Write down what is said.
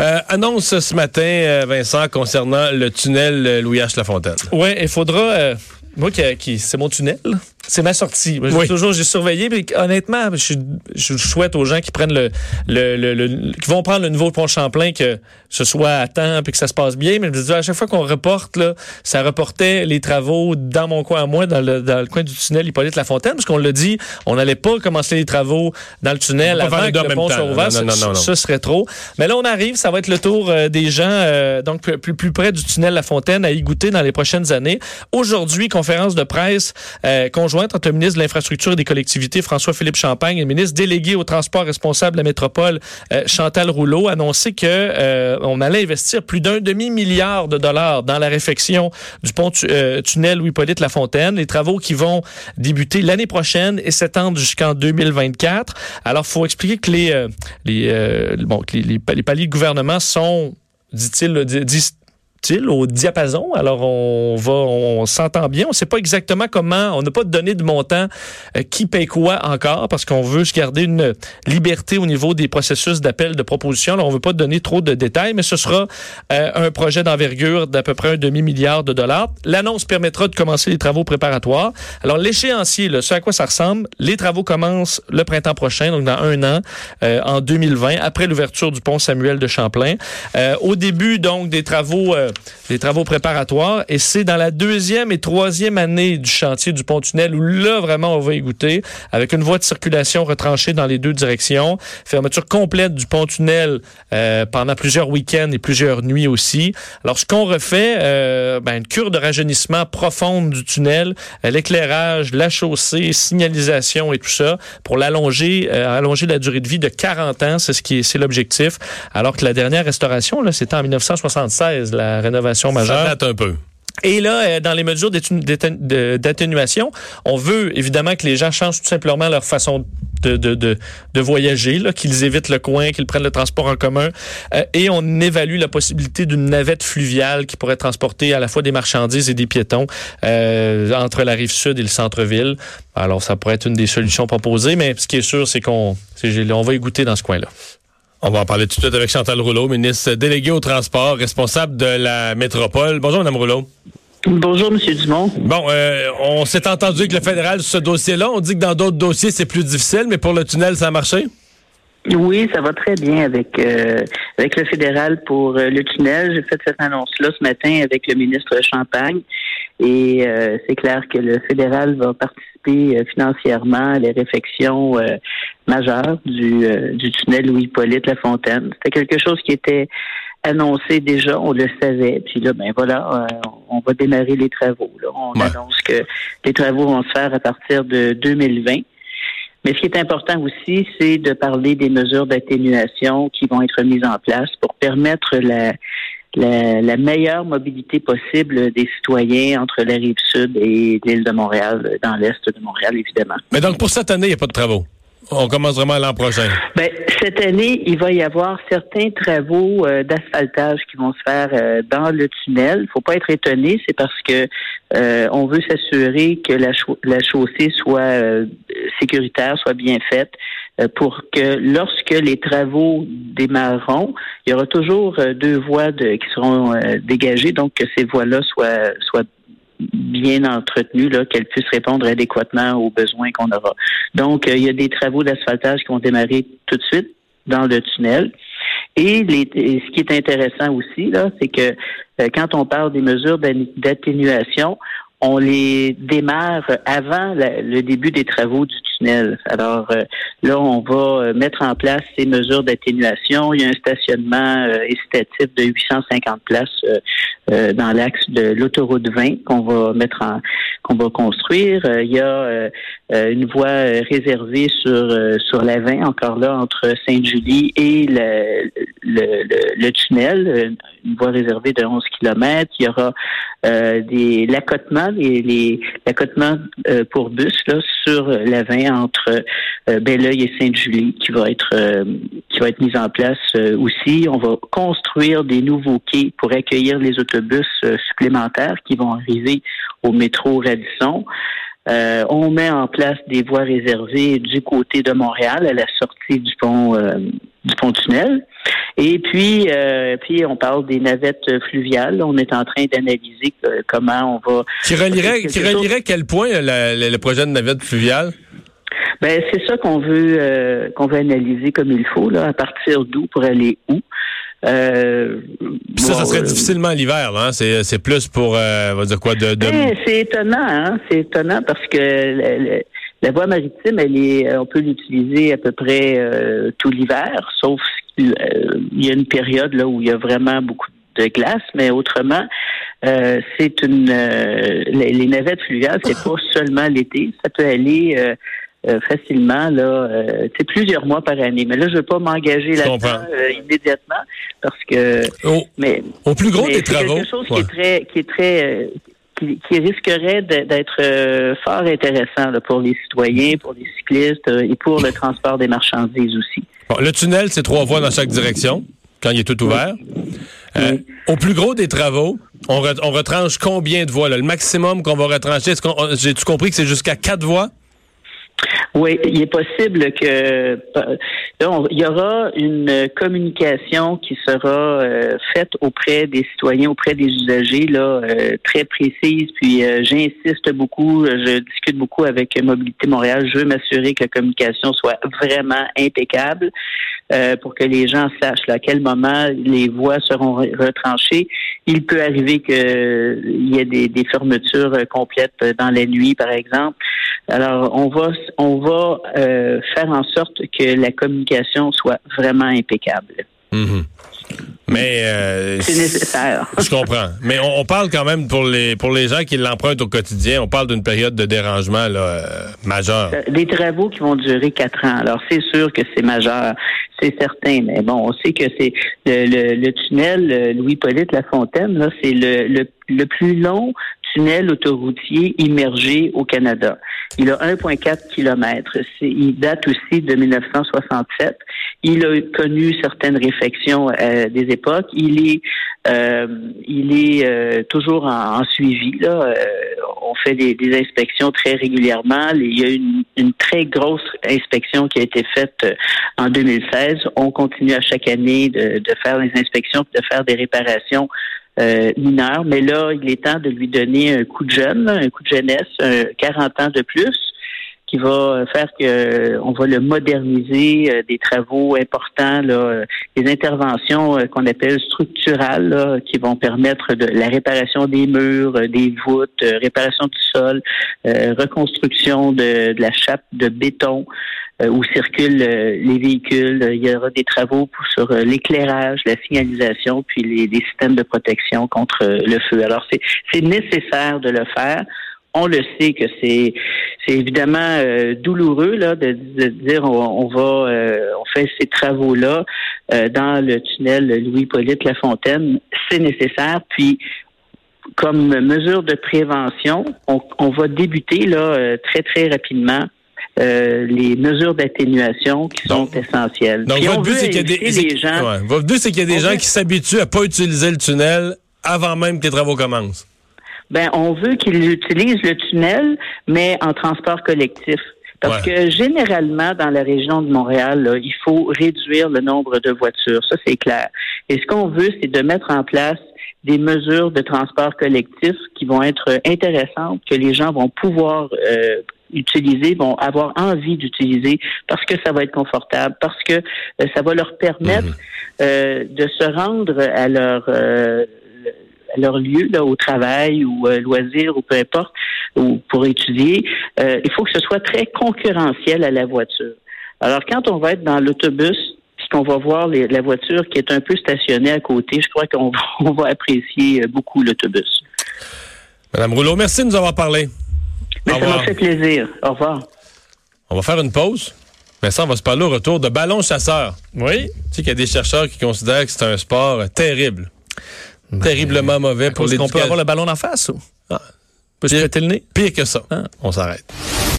Euh, annonce ce matin, euh, Vincent, concernant le tunnel Louis H. Lafontaine. Oui, il faudra. Euh, moi, qui, c'est mon tunnel. C'est ma sortie. Moi, toujours, j'ai surveillé. Mais honnêtement, je, je, souhaite aux gens qui prennent le, le, le, qui vont prendre le nouveau pont Champlain que ce soit à temps puis que ça se passe bien. Mais je me dis, à chaque fois qu'on reporte, là, ça reportait les travaux dans mon coin à moi, dans le, dans le coin du tunnel Hippolyte Lafontaine, parce qu'on l'a dit, on n'allait pas commencer les travaux dans le tunnel avant que le pont soit ouvert. Ce serait trop. Mais là, on arrive. Ça va être le tour euh, des gens, euh, donc plus, plus près du tunnel La Fontaine, à y goûter dans les prochaines années. Aujourd'hui, conférence de presse euh, conjointe entre le ministre de l'Infrastructure et des collectivités, François-Philippe Champagne, et le ministre délégué au transport responsable de la métropole, euh, Chantal Rouleau, annoncé que euh, on allait investir plus d'un demi-milliard de dollars dans la réfection du pont tunnel Louis-Polyte Lafontaine, les travaux qui vont débuter l'année prochaine et s'étendre jusqu'en 2024. Alors, faut expliquer que les les bon les, les, les paliers de gouvernement sont dit-il, au diapason. Alors on va, on s'entend bien. On ne sait pas exactement comment. On n'a pas de données de montant euh, qui paye quoi encore parce qu'on veut se garder une liberté au niveau des processus d'appel de proposition. On veut pas donner trop de détails, mais ce sera euh, un projet d'envergure d'à peu près un demi milliard de dollars. L'annonce permettra de commencer les travaux préparatoires. Alors l'échéancier, ce à quoi ça ressemble, les travaux commencent le printemps prochain, donc dans un an, euh, en 2020, après l'ouverture du pont Samuel de Champlain. au début donc des travaux les travaux préparatoires. Et c'est dans la deuxième et troisième année du chantier du pont-tunnel où là, vraiment, on va y goûter, avec une voie de circulation retranchée dans les deux directions, fermeture complète du pont-tunnel euh, pendant plusieurs week-ends et plusieurs nuits aussi. Alors, ce qu'on refait, euh, ben, une cure de rajeunissement profonde du tunnel, euh, l'éclairage, la chaussée, signalisation et tout ça, pour l'allonger, allonger la durée de vie de 40 ans, c'est ce qui est, c'est l'objectif. Alors que la dernière restauration, là, c'était en 1976, la rénovation majeure. Ça date un peu. Et là, euh, dans les mesures d'atténuation, on veut évidemment que les gens changent tout simplement leur façon de, de, de, voyager, qu'ils évitent le coin, qu'ils prennent le transport en commun. Euh, et on évalue la possibilité d'une navette fluviale qui pourrait transporter à la fois des marchandises et des piétons euh, entre la rive sud et le centre-ville. Alors, ça pourrait être une des solutions proposées, mais ce qui est sûr, c'est qu'on on va y goûter dans ce coin-là. On va en parler tout de suite avec Chantal Rouleau, ministre déléguée au transport, responsable de la métropole. Bonjour, Mme Rouleau. Bonjour, M. Dumont. Bon, euh, on s'est entendu avec le fédéral sur ce dossier-là. On dit que dans d'autres dossiers, c'est plus difficile, mais pour le tunnel, ça a marché? Oui, ça va très bien avec euh, avec le fédéral pour euh, le tunnel. J'ai fait cette annonce-là ce matin avec le ministre Champagne et c'est clair que le fédéral va participer euh, financièrement les réflexions euh, majeures du, euh, du tunnel Louis-Polyte La Fontaine. C'était quelque chose qui était annoncé déjà, on le savait. Puis là, ben voilà, on va démarrer les travaux. On annonce que les travaux vont se faire à partir de 2020. Mais ce qui est important aussi, c'est de parler des mesures d'atténuation qui vont être mises en place pour permettre la, la, meilleure mobilité possible des citoyens entre la rive sud et l'île de Montréal, dans l'est de Montréal, évidemment. Mais donc, pour cette année, il n'y a pas de travaux? On commence vraiment l'an prochain. Ben, cette année, il va y avoir certains travaux euh, d'asphaltage qui vont se faire euh, dans le tunnel. Il faut pas être étonné, c'est parce que euh, on veut s'assurer que la, la, chaussée soit sécuritaire, soit bien faite, pour que lorsque les travaux démarreront, il y aura toujours deux voies de, qui seront dégagées, donc que ces voies-là soient, soient bien entretenue, là, qu'elle puisse répondre adéquatement aux besoins qu'on aura. Donc, euh, il y a des travaux d'asphaltage qui vont démarrer tout de suite dans le tunnel. Et, les, ce qui est intéressant aussi, là, c'est que euh, quand on parle des mesures d'atténuation, on les démarre avant le début des travaux du tunnel. Alors euh, là, on va mettre en place ces mesures d'atténuation. Il y a un stationnement euh, de 850 places euh, euh, dans l'axe de l'autoroute 20 qu'on va mettre en qu'on va construire. il y a une voie réservée sur sur la 20, encore là entre Sainte-Julie et le, le, le, tunnel, une voie réservée de 11 km. Il y aura des l'accotement, les, les l'accotement pour bus là sur la 20 entre euh, Belleuil et Sainte-Julie qui va être euh, qui va être mise en place euh, aussi. On va construire des nouveaux quais pour accueillir les autobus supplémentaires qui vont arriver au métro Radisson. Euh, on met en place des voies réservées du côté de Montréal à la sortie du pont euh, du pont tunnel. Et puis, euh, puis on parle des navettes fluviales. On est en train d'analyser comment on va. Qui relierait, qui relierait quel point le projet de navette fluviale? Ben c'est ça qu'on veut qu'on veut analyser comme il faut là. À partir d'où pour aller où? Euh, ça, ça serait euh, difficilement l'hiver, hein? C'est plus pour, euh, on va dire quoi, de... Ben, c'est étonnant, hein? C'est étonnant parce que la voie maritime, elle est, on peut l'utiliser à peu près euh, tout l'hiver, sauf qu'il y a une période là où il y a vraiment beaucoup de glace, mais autrement, c'est une les, les, navettes fluviales, c'est pas seulement l'été, ça peut aller euh, facilement là, euh, plusieurs mois par année. Mais là, je veux pas m'engager là-dedans euh, immédiatement parce que. Au, mais au plus gros des travaux. Quelque chose qui est très, qui est très, qui, qui risquerait d'être fort intéressant là, pour les citoyens, pour les cyclistes et pour le transport des marchandises aussi. Bon, le tunnel, c'est trois voies dans chaque direction quand il est tout ouvert. Au plus gros des travaux, on, on retranche combien de voies? Là? Le maximum qu'on va retrancher, j'ai-tu compris que c'est jusqu'à quatre voies? Oui, il est possible que il y aura une communication qui sera euh, faite auprès des citoyens, auprès des usagers, là, euh, très précise. Puis euh, j'insiste beaucoup, je discute beaucoup avec Mobilité Montréal. Je veux m'assurer que la communication soit vraiment impeccable pour que les gens sachent à quel moment les voies seront retranchées. Il peut arriver qu'il y ait des, des fermetures complètes dans la nuit, par exemple. Alors, on va, on va euh, faire en sorte que la communication soit vraiment impeccable. Mhm. Mais euh, c'est nécessaire. Je comprends. Mais on, parle quand même pour les pour les gens qui l'empruntent au quotidien, on parle d'une période de dérangement là, euh, majeur. Des travaux qui vont durer quatre ans. Alors c'est sûr que c'est majeur, c'est certain. Mais bon, on sait que c'est le, le, tunnel Louis-Polyte Lafontaine, là, c'est le, le, le plus long immergé au Canada. Il a 1,4 km. Il date aussi de 1967. Il a connu certaines réflexions euh, des époques. Il est, euh, il est euh, toujours en, suivi. Là. Euh, on fait des, inspections très régulièrement. Il y a une, une, très grosse inspection qui a été faite en 2016. On continue à chaque année de, de faire des inspections, de faire des réparations euh, mineur, mais là, il est temps de lui donner un coup de jeune, un coup de jeunesse, 40 ans de plus, qui va faire que on va le moderniser, euh, des travaux importants, là, des interventions euh, qu'on appelle structurales, qui vont permettre de la réparation des murs, des voûtes, réparation du sol, reconstruction de, de la chape de béton. Euh, où circulent euh, les véhicules. Il y aura des travaux sur euh, l'éclairage, la signalisation, puis les, systèmes de protection contre le feu. Alors, c'est nécessaire de le faire on le sait que c'est c'est évidemment douloureux là de, dire on, va on fait ces travaux là dans le tunnel Louis Polyte Lafontaine c'est nécessaire puis comme mesure de prévention on, on va débuter là très très rapidement euh, les mesures d'atténuation qui sont essentielles. Donc, votre but, c'est qu'il y a des, gens, votre but, c'est qu'il y a des gens qui s'habituent à pas utiliser le tunnel avant même que les travaux commencent. Ben, on veut qu'ils utilisent le tunnel, mais en transport collectif. Parce que généralement, dans la région de Montréal, il faut réduire le nombre de voitures. Ça, c'est clair. Et ce qu'on veut, c'est de mettre en place des mesures de transport collectif qui vont être intéressantes, que les gens vont pouvoir euh, utiliser, vont avoir envie d'utiliser parce que ça va être confortable, parce que euh, ça va leur permettre mhm. euh, de se rendre à leur euh, à leur lieu là, au travail ou loisir ou peu importe ou pour étudier. il faut que ce soit très concurrentiel à la voiture. Alors quand on va être dans l'autobus puis qu'on va voir la voiture qui est un peu stationnée à côté, je crois qu'on va, va apprécier beaucoup l'autobus. Madame Rouleau, merci de nous avoir parlé. Ça m'a fait plaisir. Au revoir. On va faire une pause. Mais ça, on va se parler au retour de ballon chasseur. Oui. Tu sais qu'il y a des chercheurs qui considèrent que c'est un sport terrible. Ben, Terriblement mauvais pour les. Est-ce qu'on peut avoir le ballon en face ou? Ah. Peut se le nez? Pire que ça. Ah. On s'arrête.